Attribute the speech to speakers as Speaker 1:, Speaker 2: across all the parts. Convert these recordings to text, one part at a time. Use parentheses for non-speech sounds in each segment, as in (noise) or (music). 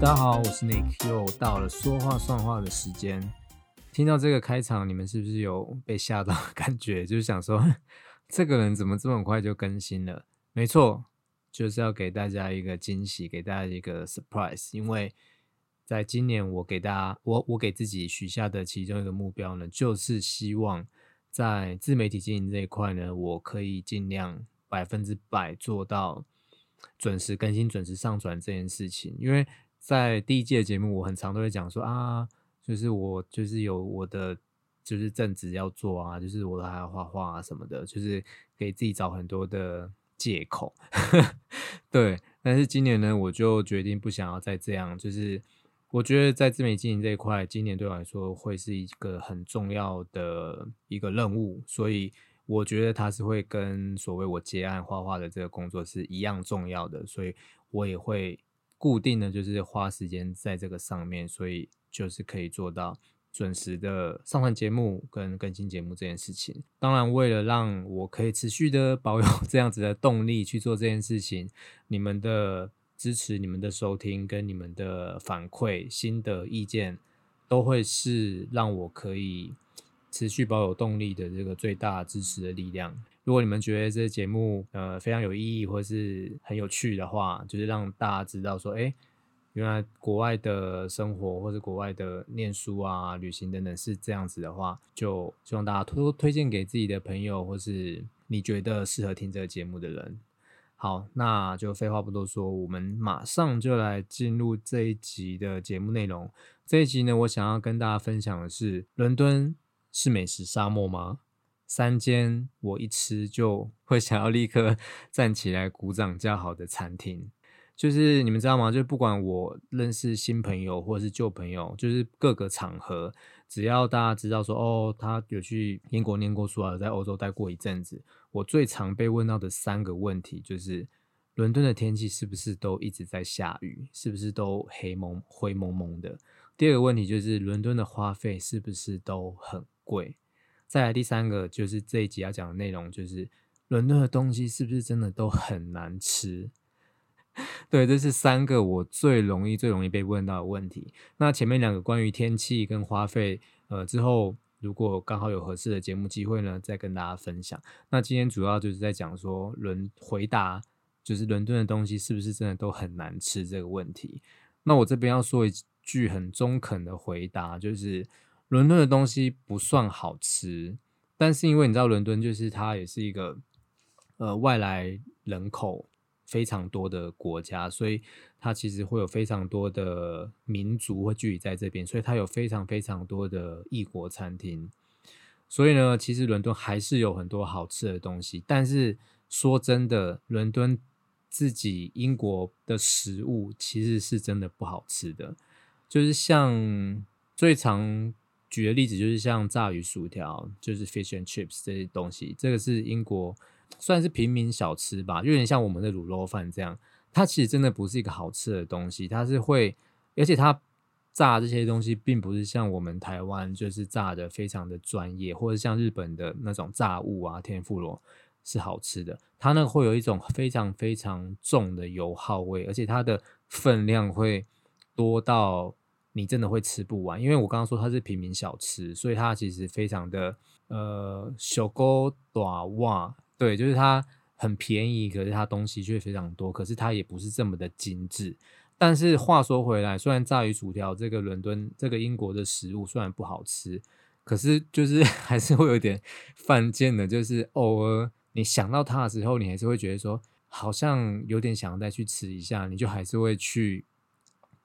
Speaker 1: 大家好，我是 Nick，又到了说话算话的时间。听到这个开场，你们是不是有被吓到的感觉？(laughs) 就是想说，(laughs) 这个人怎么这么快就更新了？没错，就是要给大家一个惊喜，给大家一个 surprise。因为在今年，我给大家，我我给自己许下的其中一个目标呢，就是希望在自媒体经营这一块呢，我可以尽量百分之百做到准时更新、准时上传这件事情。因为在第一季的节目，我很常都会讲说啊，就是我就是有我的就是正职要做啊，就是我还要画画啊什么的，就是给自己找很多的借口。(laughs) 对，但是今年呢，我就决定不想要再这样。就是我觉得在自媒体经营这一块，今年对我来说会是一个很重要的一个任务，所以我觉得它是会跟所谓我接案画画的这个工作是一样重要的，所以我也会。固定的就是花时间在这个上面，所以就是可以做到准时的上传节目跟更新节目这件事情。当然，为了让我可以持续的保有 (laughs) 这样子的动力去做这件事情，你们的支持、你们的收听跟你们的反馈、心得、意见，都会是让我可以持续保有动力的这个最大支持的力量。如果你们觉得这节目呃非常有意义或是很有趣的话，就是让大家知道说，哎，原来国外的生活或者国外的念书啊、旅行等等是这样子的话，就希望大家多推荐给自己的朋友或是你觉得适合听这个节目的人。好，那就废话不多说，我们马上就来进入这一集的节目内容。这一集呢，我想要跟大家分享的是：伦敦是美食沙漠吗？三间我一吃就会想要立刻 (laughs) 站起来鼓掌叫好的餐厅，就是你们知道吗？就不管我认识新朋友或者是旧朋友，就是各个场合，只要大家知道说哦，他有去英国念过书啊，在欧洲待过一阵子，我最常被问到的三个问题就是：伦敦的天气是不是都一直在下雨？是不是都黑蒙灰蒙蒙的？第二个问题就是伦敦的花费是不是都很贵？再来第三个就是这一集要讲的内容，就是伦敦的东西是不是真的都很难吃？(laughs) 对，这是三个我最容易、最容易被问到的问题。那前面两个关于天气跟花费，呃，之后如果刚好有合适的节目机会呢，再跟大家分享。那今天主要就是在讲说伦回答，就是伦敦的东西是不是真的都很难吃这个问题。那我这边要说一句很中肯的回答，就是。伦敦的东西不算好吃，但是因为你知道，伦敦就是它也是一个呃外来人口非常多的国家，所以它其实会有非常多的民族会聚集在这边，所以它有非常非常多的异国餐厅。所以呢，其实伦敦还是有很多好吃的东西。但是说真的，伦敦自己英国的食物其实是真的不好吃的，就是像最常。举的例子就是像炸鱼薯条，就是 fish and chips 这些东西，这个是英国算是平民小吃吧，有点像我们的卤肉饭这样。它其实真的不是一个好吃的东西，它是会，而且它炸这些东西并不是像我们台湾就是炸的非常的专业，或者像日本的那种炸物啊，天妇罗是好吃的。它那会有一种非常非常重的油耗味，而且它的分量会多到。你真的会吃不完，因为我刚刚说它是平民小吃，所以它其实非常的呃小勾短袜，对，就是它很便宜，可是它东西却非常多，可是它也不是这么的精致。但是话说回来，虽然炸鱼薯条这个伦敦这个英国的食物虽然不好吃，可是就是 (laughs) 还是会有点犯贱的，就是偶尔你想到它的时候，你还是会觉得说好像有点想要再去吃一下，你就还是会去。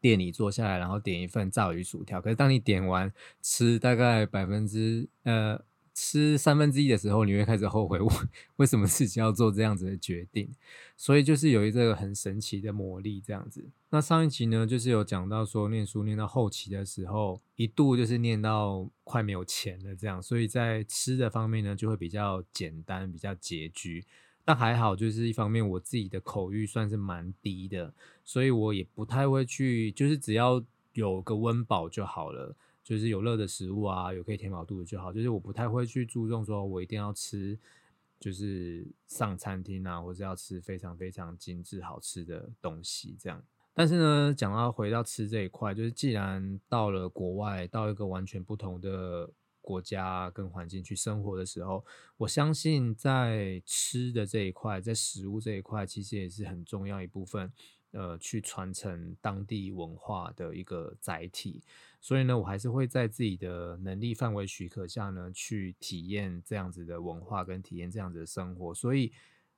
Speaker 1: 店里坐下来，然后点一份炸鱼薯条。可是当你点完吃大概百分之呃吃三分之一的时候，你会开始后悔，为 (laughs) 为什么自己要做这样子的决定？所以就是有一个很神奇的魔力这样子。那上一集呢，就是有讲到说念书念到后期的时候，一度就是念到快没有钱了这样，所以在吃的方面呢，就会比较简单，比较拮据。但还好，就是一方面我自己的口欲算是蛮低的，所以我也不太会去，就是只要有个温饱就好了，就是有热的食物啊，有可以填饱肚子就好。就是我不太会去注重说我一定要吃，就是上餐厅啊，或者要吃非常非常精致好吃的东西这样。但是呢，讲到回到吃这一块，就是既然到了国外，到一个完全不同的国家跟环境去生活的时候，我相信在吃的这一块，在食物这一块，其实也是很重要一部分。呃，去传承当地文化的一个载体，所以呢，我还是会在自己的能力范围许可下呢，去体验这样子的文化跟体验这样子的生活，所以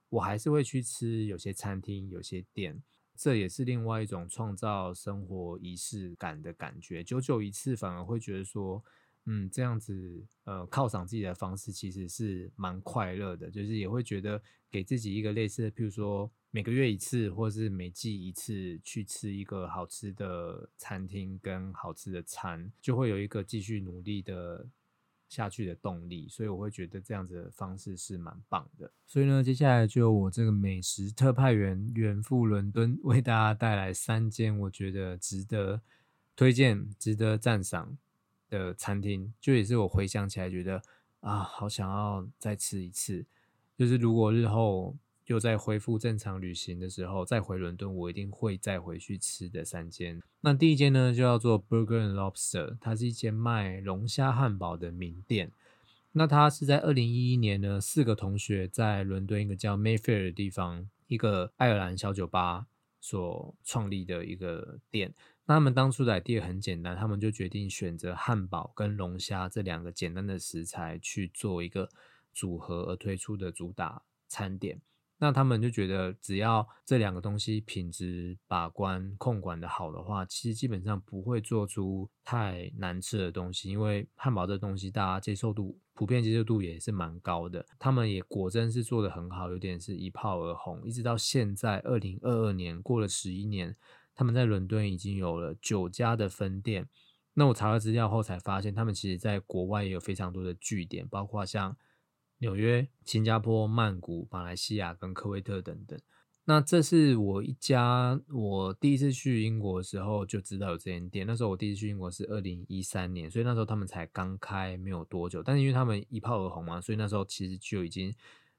Speaker 1: 我还是会去吃有些餐厅、有些店，这也是另外一种创造生活仪式感的感觉。久久一次，反而会觉得说，嗯，这样子呃犒赏自己的方式其实是蛮快乐的，就是也会觉得给自己一个类似的，譬如说。每个月一次，或是每季一次去吃一个好吃的餐厅跟好吃的餐，就会有一个继续努力的下去的动力。所以我会觉得这样子的方式是蛮棒的。所以呢，接下来就我这个美食特派员远赴伦敦，为大家带来三间我觉得值得推荐、值得赞赏的餐厅。就也是我回想起来觉得啊，好想要再吃一次。就是如果日后。又在恢复正常旅行的时候，再回伦敦，我一定会再回去吃的三间。那第一间呢，就叫做 Burger and Lobster，它是一间卖龙虾汉堡的名店。那它是在二零一一年呢，四个同学在伦敦一个叫 Mayfair 的地方，一个爱尔兰小酒吧所创立的一个店。那他们当初的 idea 很简单，他们就决定选择汉堡跟龙虾这两个简单的食材去做一个组合而推出的主打餐点。那他们就觉得，只要这两个东西品质把关、控管的好的话，其实基本上不会做出太难吃的东西。因为汉堡这东西，大家接受度、普遍接受度也是蛮高的。他们也果真是做的很好，有点是一炮而红。一直到现在，二零二二年过了十一年，他们在伦敦已经有了九家的分店。那我查了资料后才发现，他们其实在国外也有非常多的据点，包括像。纽约、新加坡、曼谷、马来西亚跟科威特等等。那这是我一家，我第一次去英国的时候就知道有这间店。那时候我第一次去英国是二零一三年，所以那时候他们才刚开没有多久。但是因为他们一炮而红嘛，所以那时候其实就已经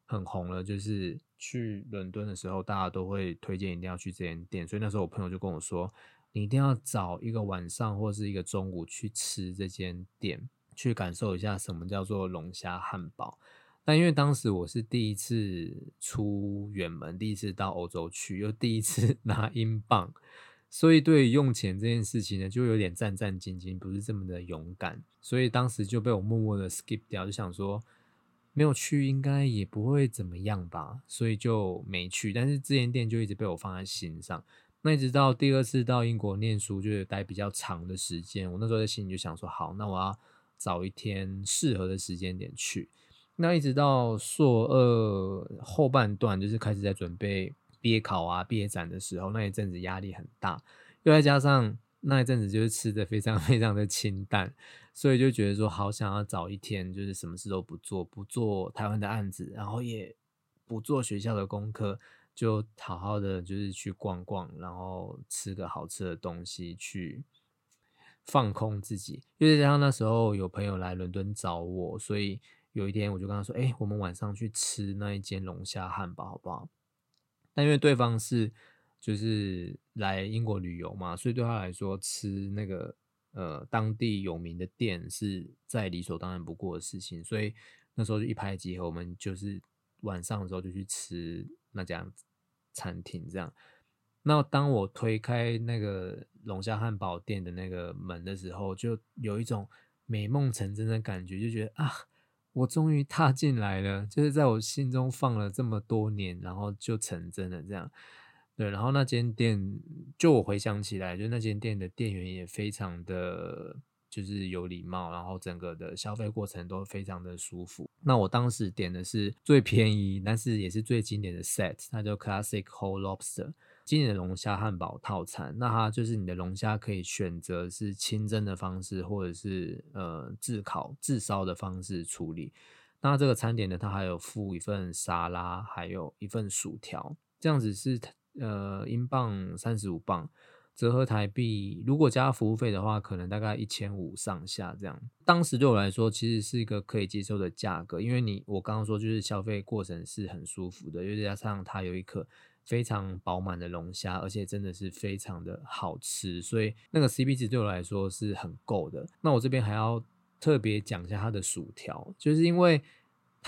Speaker 1: 很红了。就是去伦敦的时候，大家都会推荐一定要去这间店。所以那时候我朋友就跟我说：“你一定要找一个晚上或是一个中午去吃这间店，去感受一下什么叫做龙虾汉堡。”但因为当时我是第一次出远门，第一次到欧洲去，又第一次 (laughs) 拿英镑，所以对用钱这件事情呢，就有点战战兢兢，不是这么的勇敢。所以当时就被我默默的 skip 掉，就想说没有去应该也不会怎么样吧，所以就没去。但是这间店就一直被我放在心上。那一直到第二次到英国念书，就是待比较长的时间，我那时候在心里就想说，好，那我要找一天适合的时间点去。那一直到硕二后半段，就是开始在准备毕业考啊、毕业展的时候，那一阵子压力很大，又再加上那一阵子就是吃的非常 (laughs) 非常的清淡，所以就觉得说好想要找一天，就是什么事都不做，不做台湾的案子，然后也不做学校的功课，就好好的就是去逛逛，然后吃个好吃的东西，去放空自己。因为加上那时候有朋友来伦敦找我，所以。有一天我就跟他说：“哎，我们晚上去吃那一间龙虾汉堡，好不好？”但因为对方是就是来英国旅游嘛，所以对他来说吃那个呃当地有名的店是再理所当然不过的事情，所以那时候就一拍即合，我们就是晚上的时候就去吃那家餐厅。这样，那当我推开那个龙虾汉堡店的那个门的时候，就有一种美梦成真的感觉，就觉得啊。我终于踏进来了，就是在我心中放了这么多年，然后就成真了这样。对，然后那间店，就我回想起来，就那间店的店员也非常的，就是有礼貌，然后整个的消费过程都非常的舒服。那我当时点的是最便宜，但是也是最经典的 set，它叫 Classic Whole Lobster。经典的龙虾汉堡套餐，那它就是你的龙虾可以选择是清蒸的方式，或者是呃炙烤、炙烧的方式处理。那这个餐点呢，它还有附一份沙拉，还有一份薯条，这样子是呃英镑三十五磅，折合台币，如果加服务费的话，可能大概一千五上下这样。当时对我来说，其实是一个可以接受的价格，因为你我刚刚说就是消费过程是很舒服的，又加上它有一颗。非常饱满的龙虾，而且真的是非常的好吃，所以那个 CP 值对我来说是很够的。那我这边还要特别讲一下它的薯条，就是因为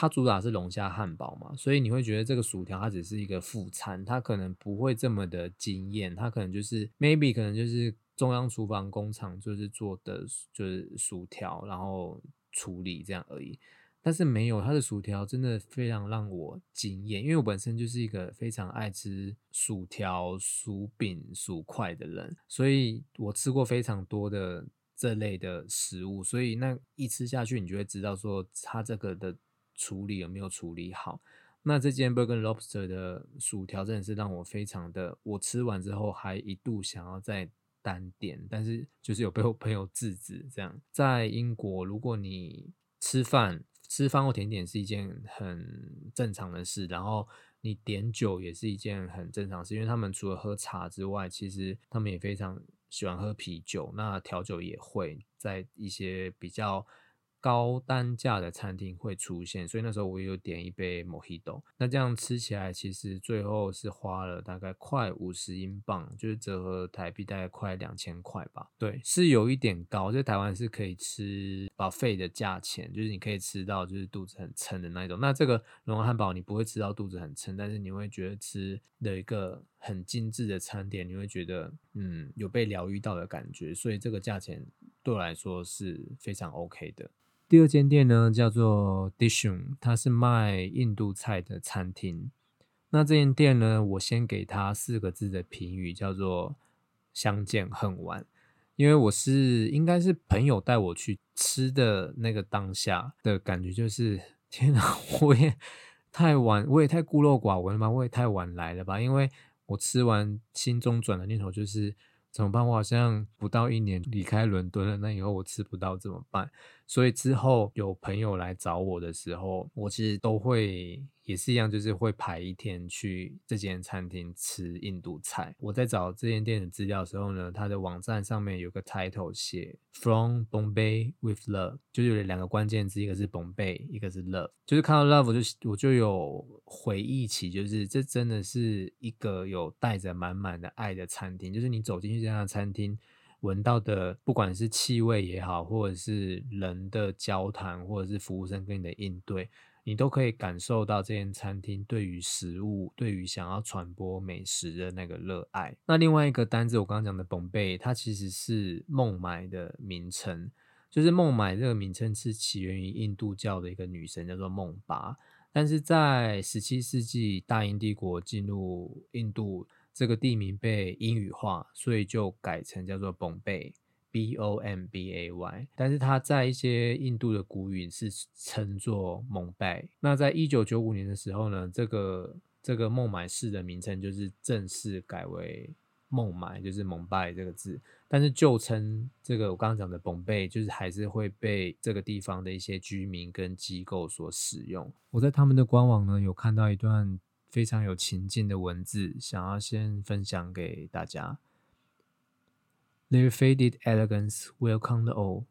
Speaker 1: 它主打是龙虾汉堡嘛，所以你会觉得这个薯条它只是一个副餐，它可能不会这么的惊艳，它可能就是 maybe 可能就是中央厨房工厂就是做的就是薯条，然后处理这样而已。但是没有它的薯条真的非常让我惊艳，因为我本身就是一个非常爱吃薯条、薯饼、薯块的人，所以我吃过非常多的这类的食物，所以那一吃下去，你就会知道说它这个的处理有没有处理好。那这间 Burger Lobster 的薯条真的是让我非常的，我吃完之后还一度想要再单点，但是就是有被我朋友制止。这样在英国，如果你吃饭，吃饭或甜点是一件很正常的事，然后你点酒也是一件很正常事，因为他们除了喝茶之外，其实他们也非常喜欢喝啤酒，那调酒也会在一些比较。高单价的餐厅会出现，所以那时候我有点一杯 Mojito。那这样吃起来，其实最后是花了大概快五十英镑，就是折合台币大概快两千块吧。对，是有一点高，在台湾是可以吃饱费的价钱，就是你可以吃到就是肚子很撑的那一种。那这个龙王汉堡你不会吃到肚子很撑，但是你会觉得吃的一个很精致的餐点，你会觉得嗯有被疗愈到的感觉，所以这个价钱对我来说是非常 OK 的。第二间店呢，叫做 Dishon，它是卖印度菜的餐厅。那这间店呢，我先给它四个字的评语，叫做“相见恨晚”。因为我是应该是朋友带我去吃的那个当下的感觉，就是天哪，(laughs) 我也太晚，我也太孤陋寡闻了吧，我也太晚来了吧？因为我吃完，心中转的念头就是。怎么办？我好像不到一年离开伦敦了，那以后我吃不到怎么办？所以之后有朋友来找我的时候，我其实都会。也是一样，就是会排一天去这间餐厅吃印度菜。我在找这间店的资料的时候呢，它的网站上面有个 title 写 From Bombay with Love，就有两个关键字，一个是 Bombay，一个是 Love。就是看到 Love 就我就有回忆起，就是这真的是一个有带着满满的爱的餐厅。就是你走进去这家餐厅，闻到的不管是气味也好，或者是人的交谈，或者是服务生跟你的应对。你都可以感受到这间餐厅对于食物、对于想要传播美食的那个热爱。那另外一个单字，我刚刚讲的 Bombay，它其实是孟买的名称。就是孟买这个名称是起源于印度教的一个女神，叫做孟巴。但是在十七世纪大英帝国进入印度，这个地名被英语化，所以就改成叫做 Bombay。B O M B A Y，但是它在一些印度的古语是称作蒙拜。那在一九九五年的时候呢，这个这个孟买市的名称就是正式改为孟买，就是蒙拜这个字。但是旧称这个我刚刚讲的蒙贝，就是还是会被这个地方的一些居民跟机构所使用。我在他们的官网呢有看到一段非常有情境的文字，想要先分享给大家。Their faded elegance welcomed all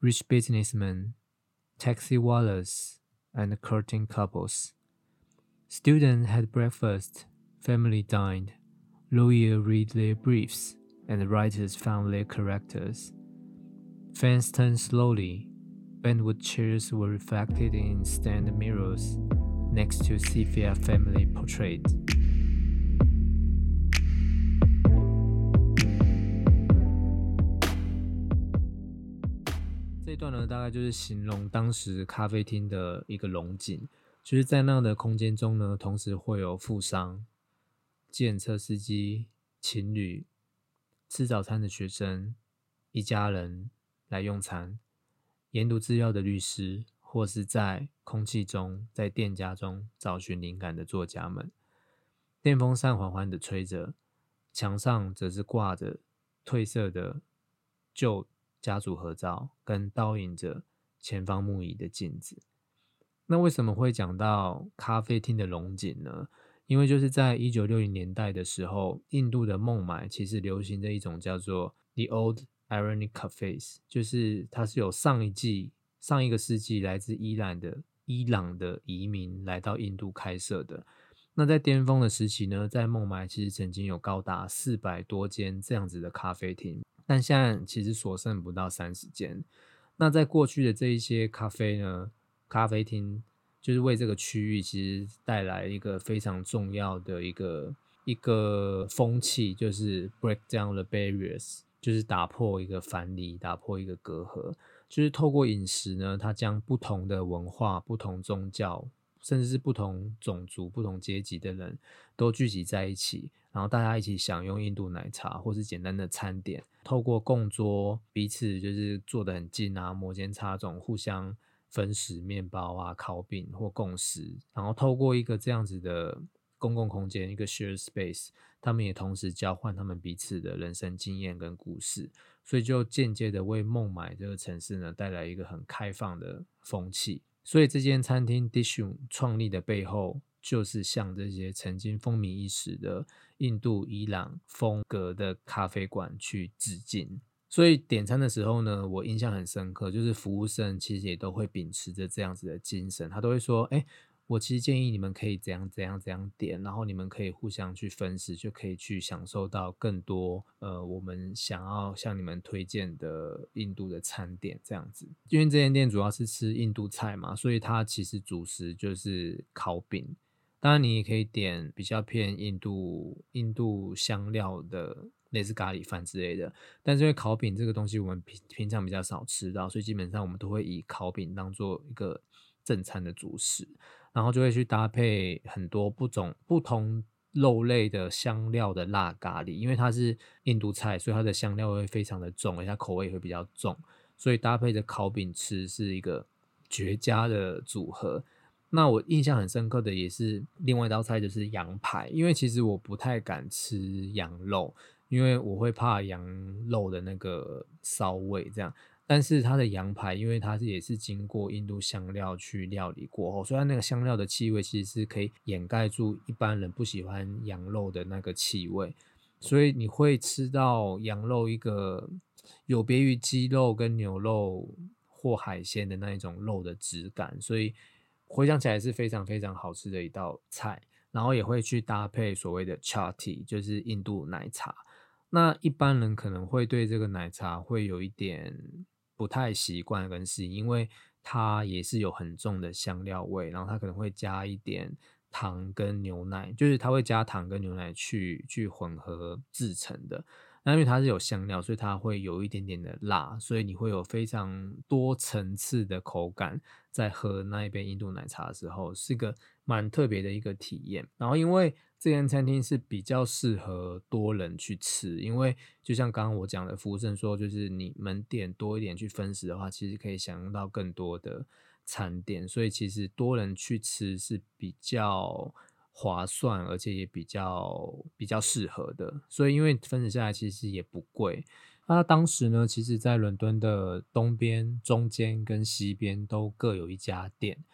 Speaker 1: rich businessmen, taxi wallers, and courting couples. Students had breakfast, family dined, lawyers read their briefs, and writers found their characters. Fans turned slowly. Bentwood chairs were reflected in stand mirrors next to Sophia family 这段呢，大概就是形容当时咖啡厅的一个龙井，就是在那样的空间中呢，同时会有富商、检车司机、情侣、吃早餐的学生、一家人来用餐、研读资料的律师，或是在空气中、在店家中找寻灵感的作家们。电风扇缓缓的吹着，墙上则是挂着褪色的旧。家族合照跟倒映着前方木椅的镜子。那为什么会讲到咖啡厅的龙井呢？因为就是在一九六零年代的时候，印度的孟买其实流行着一种叫做 The Old Ironic Cafes，就是它是有上一季、上一个世纪来自伊朗的伊朗的移民来到印度开设的。那在巅峰的时期呢，在孟买其实曾经有高达四百多间这样子的咖啡厅，但现在其实所剩不到三十间。那在过去的这一些咖啡呢，咖啡厅就是为这个区域其实带来一个非常重要的一个一个风气，就是 break down the barriers，就是打破一个藩篱，打破一个隔阂，就是透过饮食呢，它将不同的文化、不同宗教，甚至是不同种族、不同阶级的人都聚集在一起。然后大家一起享用印度奶茶，或是简单的餐点，透过供桌彼此就是坐得很近啊，摩肩擦踵，互相分食面包啊、烤饼或共食。然后透过一个这样子的公共空间，一个 share space，他们也同时交换他们彼此的人生经验跟故事，所以就间接的为孟买这个城市呢带来一个很开放的风气。所以这间餐厅 Dishu 创立的背后。就是向这些曾经风靡一时的印度、伊朗风格的咖啡馆去致敬。所以点餐的时候呢，我印象很深刻，就是服务生其实也都会秉持着这样子的精神，他都会说：“哎，我其实建议你们可以怎样怎样怎样点，然后你们可以互相去分食，就可以去享受到更多呃我们想要向你们推荐的印度的餐点这样子。因为这间店主要是吃印度菜嘛，所以它其实主食就是烤饼。”当然，你也可以点比较偏印度、印度香料的类似咖喱饭之类的。但是因为烤饼这个东西，我们平平常比较少吃到，所以基本上我们都会以烤饼当做一个正餐的主食，然后就会去搭配很多不种不同肉类的香料的辣咖喱。因为它是印度菜，所以它的香料会非常的重，而且口味会比较重，所以搭配着烤饼吃是一个绝佳的组合。那我印象很深刻的也是另外一道菜，就是羊排。因为其实我不太敢吃羊肉，因为我会怕羊肉的那个骚味这样。但是它的羊排，因为它是也是经过印度香料去料理过后，所以它那个香料的气味其实是可以掩盖住一般人不喜欢羊肉的那个气味，所以你会吃到羊肉一个有别于鸡肉跟牛肉或海鲜的那一种肉的质感，所以。回想起来是非常非常好吃的一道菜，然后也会去搭配所谓的 chatti，就是印度奶茶。那一般人可能会对这个奶茶会有一点不太习惯跟适应，因为它也是有很重的香料味，然后它可能会加一点糖跟牛奶，就是它会加糖跟牛奶去去混合制成的。那因为它是有香料，所以它会有一点点的辣，所以你会有非常多层次的口感。在喝那一杯印度奶茶的时候，是个蛮特别的一个体验。然后，因为这间餐厅是比较适合多人去吃，因为就像刚刚我讲的，服务生说，就是你门店多一点去分食的话，其实可以享用到更多的餐点，所以其实多人去吃是比较。划算，而且也比较比较适合的，所以因为分食下来其实也不贵。那当时呢，其实在伦敦的东边、中间跟西边都各有一家店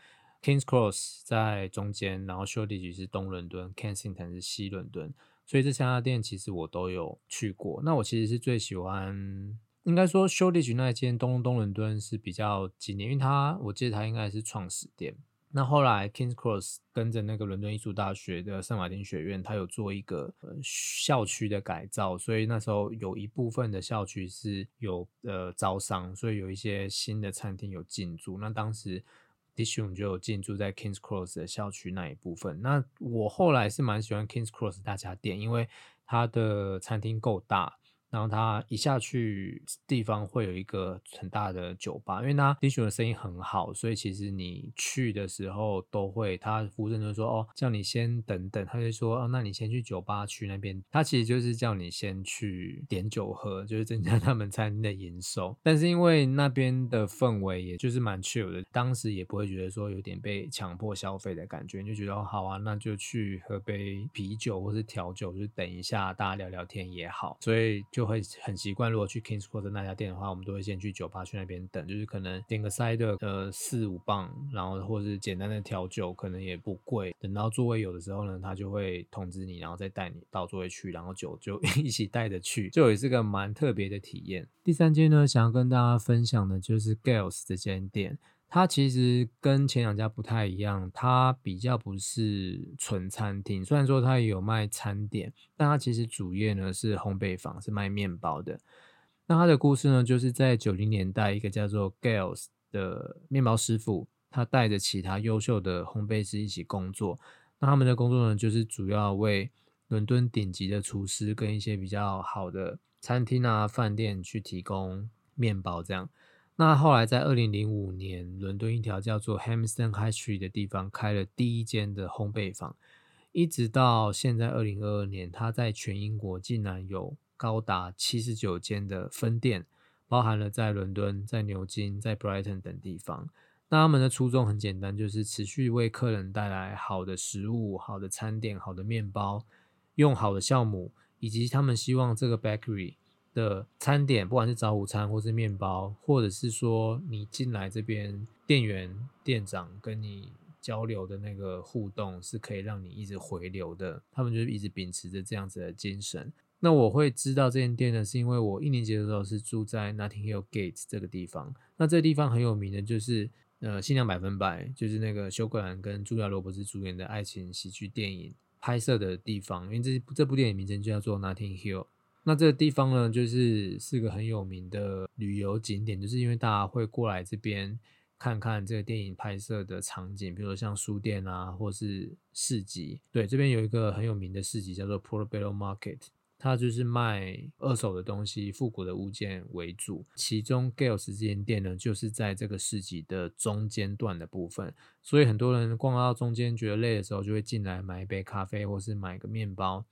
Speaker 1: ，Kings Cross 在中间，然后 Shoreditch 是东伦敦，Kensington 是西伦敦，所以这三家店其实我都有去过。那我其实是最喜欢，应该说 Shoreditch 那一间东东伦敦是比较经典，因为它我记得它应该是创始店。那后来，Kings Cross 跟着那个伦敦艺术大学的圣马丁学院，它有做一个呃校区的改造，所以那时候有一部分的校区是有呃招商，所以有一些新的餐厅有进驻。那当时 Dishon 就有进驻在 Kings Cross 的校区那一部分。那我后来是蛮喜欢 Kings Cross 大家店，因为它的餐厅够大。然后他一下去地方会有一个很大的酒吧，因为他 d i 的生意很好，所以其实你去的时候都会，他服务生就说哦，叫你先等等，他就说哦，那你先去酒吧区那边，他其实就是叫你先去点酒喝，就是增加他们餐厅的营收。但是因为那边的氛围也就是蛮 chill 的，当时也不会觉得说有点被强迫消费的感觉，你就觉得哦好啊，那就去喝杯啤酒或是调酒，就等一下大家聊聊天也好，所以就。会很习惯，如果去 Kings Cross 那家店的话，我们都会先去酒吧去那边等，就是可能点个 side 呃四五磅，然后或者是简单的调酒，可能也不贵。等到座位有的时候呢，他就会通知你，然后再带你到座位去，然后酒就 (laughs) 一起带着去，就也是个蛮特别的体验。第三间呢，想要跟大家分享的就是 Gales 这间店。它其实跟前两家不太一样，它比较不是纯餐厅。虽然说它也有卖餐点，但它其实主业呢是烘焙坊，是卖面包的。那它的故事呢，就是在九零年代，一个叫做 Gales 的面包师傅，他带着其他优秀的烘焙师一起工作。那他们的工作呢，就是主要为伦敦顶级的厨师跟一些比较好的餐厅啊、饭店去提供面包，这样。那后来在二零零五年，伦敦一条叫做 Hamilton High Street 的地方开了第一间的烘焙坊，一直到现在二零二二年，它在全英国竟然有高达七十九间的分店，包含了在伦敦、在牛津、在 Brighton 等地方。那他们的初衷很简单，就是持续为客人带来好的食物、好的餐点、好的面包，用好的酵母，以及他们希望这个 bakery。的餐点，不管是早午餐或是面包，或者是说你进来这边，店员、店长跟你交流的那个互动，是可以让你一直回流的。他们就是一直秉持着这样子的精神。那我会知道这间店呢，是因为我一年级的时候是住在 Notting Hill Gate 这个地方。那这个地方很有名的就是呃，新娘百分百，就是那个休格兰跟茱莉亚罗伯茨主演的爱情喜剧电影拍摄的地方。因为这这部电影名称就叫做 Notting Hill。那这个地方呢，就是是个很有名的旅游景点，就是因为大家会过来这边看看这个电影拍摄的场景，比如说像书店啊，或是市集。对，这边有一个很有名的市集叫做 Portobello Market，它就是卖二手的东西、复古的物件为主。其中 Gales 这间店呢，就是在这个市集的中间段的部分，所以很多人逛到中间觉得累的时候，就会进来买一杯咖啡，或是买个面包。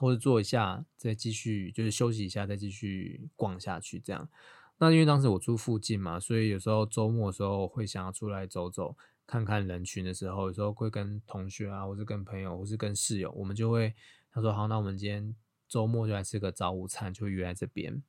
Speaker 1: 或者坐一下，再继续就是休息一下，再继续逛下去这样。那因为当时我住附近嘛，所以有时候周末的时候会想要出来走走，看看人群的时候，有时候会跟同学啊，或是跟朋友，或是跟室友，我们就会他说好，那我们今天周末就来吃个早午餐，就约在这边。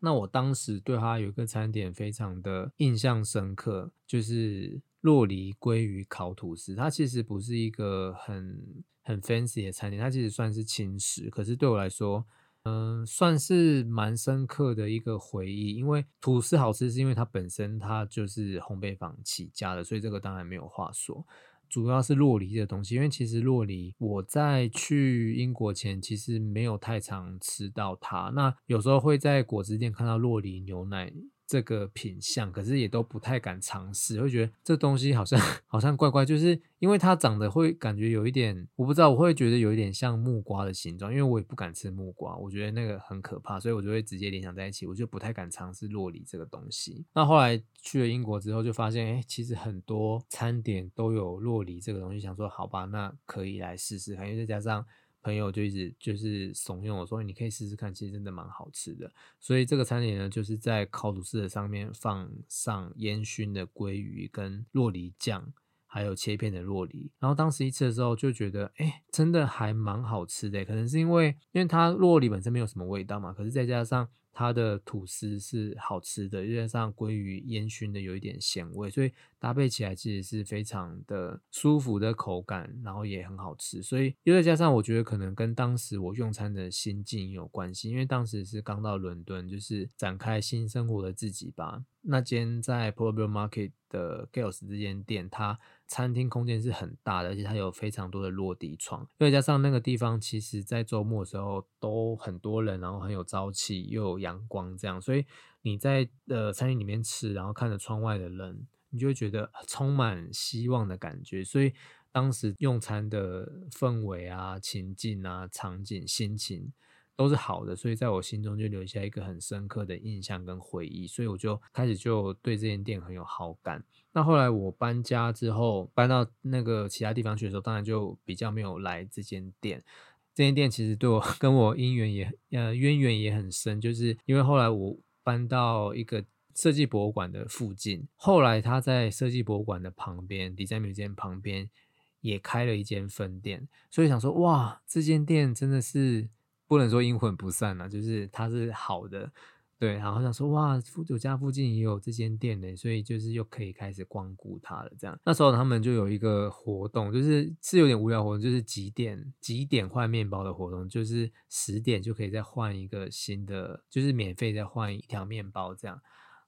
Speaker 1: 那我当时对他有一个餐点非常的印象深刻，就是洛梨鲑鱼烤吐司。它其实不是一个很很 fancy 的餐厅，它其实算是轻食。可是对我来说，嗯，算是蛮深刻的一个回忆。因为吐司好吃，是因为它本身它就是烘焙坊起家的，所以这个当然没有话说。主要是洛梨的东西，因为其实洛梨我在去英国前其实没有太常吃到它，那有时候会在果汁店看到洛梨牛奶。这个品相，可是也都不太敢尝试，会觉得这东西好像 (laughs) 好像怪怪，就是因为它长得会感觉有一点，我不知道，我会觉得有一点像木瓜的形状，因为我也不敢吃木瓜，我觉得那个很可怕，所以我就会直接联想在一起，我就不太敢尝试洛梨这个东西。那后来去了英国之后，就发现，哎，其实很多餐点都有洛梨这个东西，想说好吧，那可以来试试看，因为再加上。朋友就一直就是怂恿我说：“你可以试试看，其实真的蛮好吃的。”所以这个餐点呢，就是在烤吐司的上面放上烟熏的鲑鱼跟洛梨酱，还有切片的洛梨。然后当时一吃的时候就觉得，哎，真的还蛮好吃的。可能是因为因为它洛梨本身没有什么味道嘛，可是再加上。它的吐司是好吃的，又加上鲑鱼烟熏的有一点咸味，所以搭配起来其实是非常的舒服的口感，然后也很好吃。所以又再加上，我觉得可能跟当时我用餐的心境有关系，因为当时是刚到伦敦，就是展开新生活的自己吧。那间在 p o r t a b l e Market 的 Gales 这间店，它餐厅空间是很大的，而且它有非常多的落地窗，再加上那个地方其实在周末的时候都很多人，然后很有朝气，又有阳光，这样，所以你在呃餐厅里面吃，然后看着窗外的人，你就会觉得充满希望的感觉。所以当时用餐的氛围啊、情境啊、场景、心情。都是好的，所以在我心中就留下一个很深刻的印象跟回忆，所以我就开始就对这间店很有好感。那后来我搬家之后，搬到那个其他地方去的时候，当然就比较没有来这间店。这间店其实对我 (laughs) 跟我姻缘也呃渊源也很深，就是因为后来我搬到一个设计博物馆的附近，后来他在设计博物馆的旁边，Design Museum 旁边也开了一间分店，所以想说哇，这间店真的是。不能说阴魂不散啊，就是它是好的，对。然后想说，哇，我家附近也有这间店呢，所以就是又可以开始光顾它了。这样，那时候他们就有一个活动，就是是有点无聊活动，就是几点几点换面包的活动，就是十点就可以再换一个新的，就是免费再换一条面包。这样，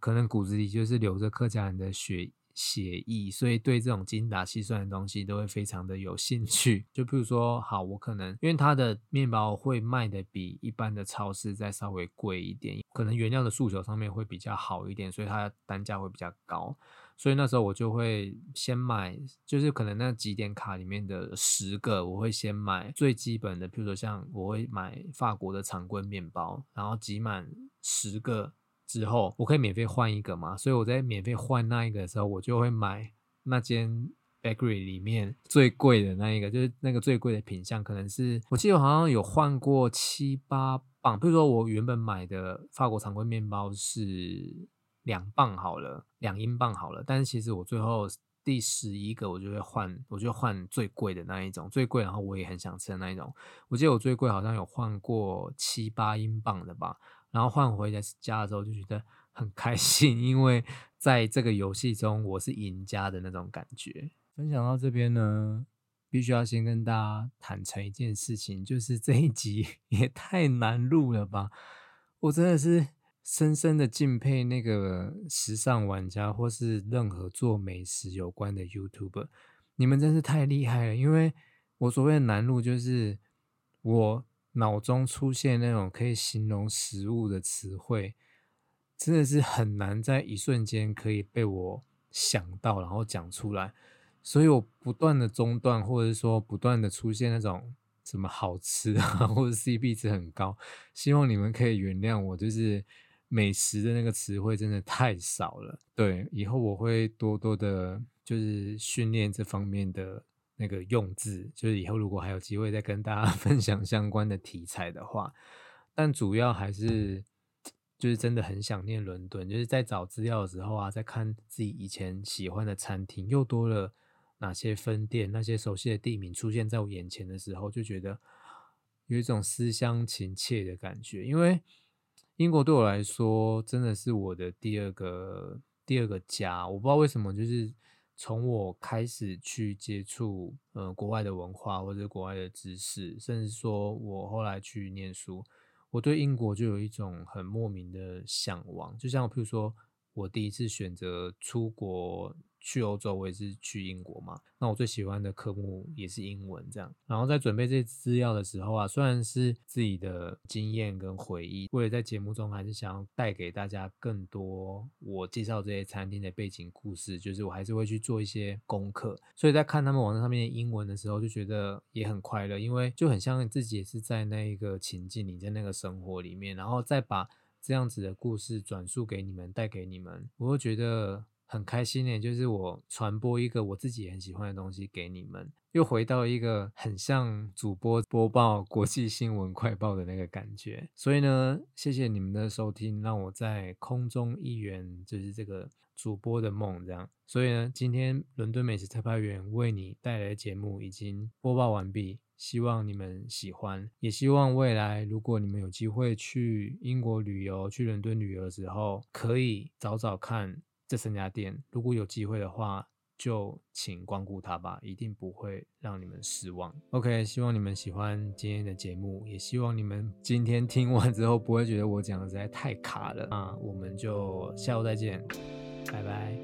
Speaker 1: 可能骨子里就是留着客家人的血。血意，所以对这种精打细算的东西都会非常的有兴趣。就比如说，好，我可能因为它的面包会卖的比一般的超市再稍微贵一点，可能原料的诉求上面会比较好一点，所以它单价会比较高。所以那时候我就会先买，就是可能那几点卡里面的十个，我会先买最基本的，比如说像我会买法国的常规面包，然后集满十个之后，我可以免费换一个嘛。所以我在免费换那一个的时候，我就会买那间 bakery 里面最贵的那一个，就是那个最贵的品相，可能是我记得好像有换过七八磅。比如说我原本买的法国常规面包是。两磅好了，两英镑好了，但是其实我最后第十一个我就会换，我就换最贵的那一种，最贵，然后我也很想吃的那一种。我记得我最贵好像有换过七八英镑的吧，然后换回家的时候就觉得很开心，(laughs) 因为在这个游戏中我是赢家的那种感觉。分享到这边呢，必须要先跟大家坦诚一件事情，就是这一集 (laughs) 也太难录了吧，我真的是。深深的敬佩那个时尚玩家，或是任何做美食有关的 YouTuber，你们真是太厉害了！因为我所谓的难录，就是我脑中出现那种可以形容食物的词汇，真的是很难在一瞬间可以被我想到，然后讲出来。所以我不断的中断，或者说不断的出现那种什么好吃啊，(laughs) 或者 CP 值很高，希望你们可以原谅我，就是。美食的那个词汇真的太少了，对，以后我会多多的，就是训练这方面的那个用字，就是以后如果还有机会再跟大家 (laughs) 分享相关的题材的话，但主要还是就是真的很想念伦敦，就是在找资料的时候啊，在看自己以前喜欢的餐厅又多了哪些分店，那些熟悉的地名出现在我眼前的时候，就觉得有一种思乡情切的感觉，因为。英国对我来说真的是我的第二个第二个家。我不知道为什么，就是从我开始去接触呃国外的文化或者国外的知识，甚至说我后来去念书，我对英国就有一种很莫名的向往。就像譬如说我第一次选择出国。去欧洲，我也是去英国嘛。那我最喜欢的科目也是英文，这样。然后在准备这些资料的时候啊，虽然是自己的经验跟回忆，为了在节目中还是想要带给大家更多我介绍这些餐厅的背景故事，就是我还是会去做一些功课。所以在看他们网站上面的英文的时候，就觉得也很快乐，因为就很像自己也是在那一个情境里，在那个生活里面，然后再把这样子的故事转述给你们，带给你们，我会觉得。很开心呢，就是我传播一个我自己很喜欢的东西给你们，又回到一个很像主播播报国际新闻快报的那个感觉。所以呢，谢谢你们的收听，让我在空中一圆就是这个主播的梦。这样，所以呢，今天伦敦美食特派员为你带来的节目已经播报完毕，希望你们喜欢，也希望未来如果你们有机会去英国旅游、去伦敦旅游的时候，可以找找看。这三家店，如果有机会的话，就请光顾它吧，一定不会让你们失望。OK，希望你们喜欢今天的节目，也希望你们今天听完之后不会觉得我讲的实在太卡了啊！我们就下午再见，拜拜。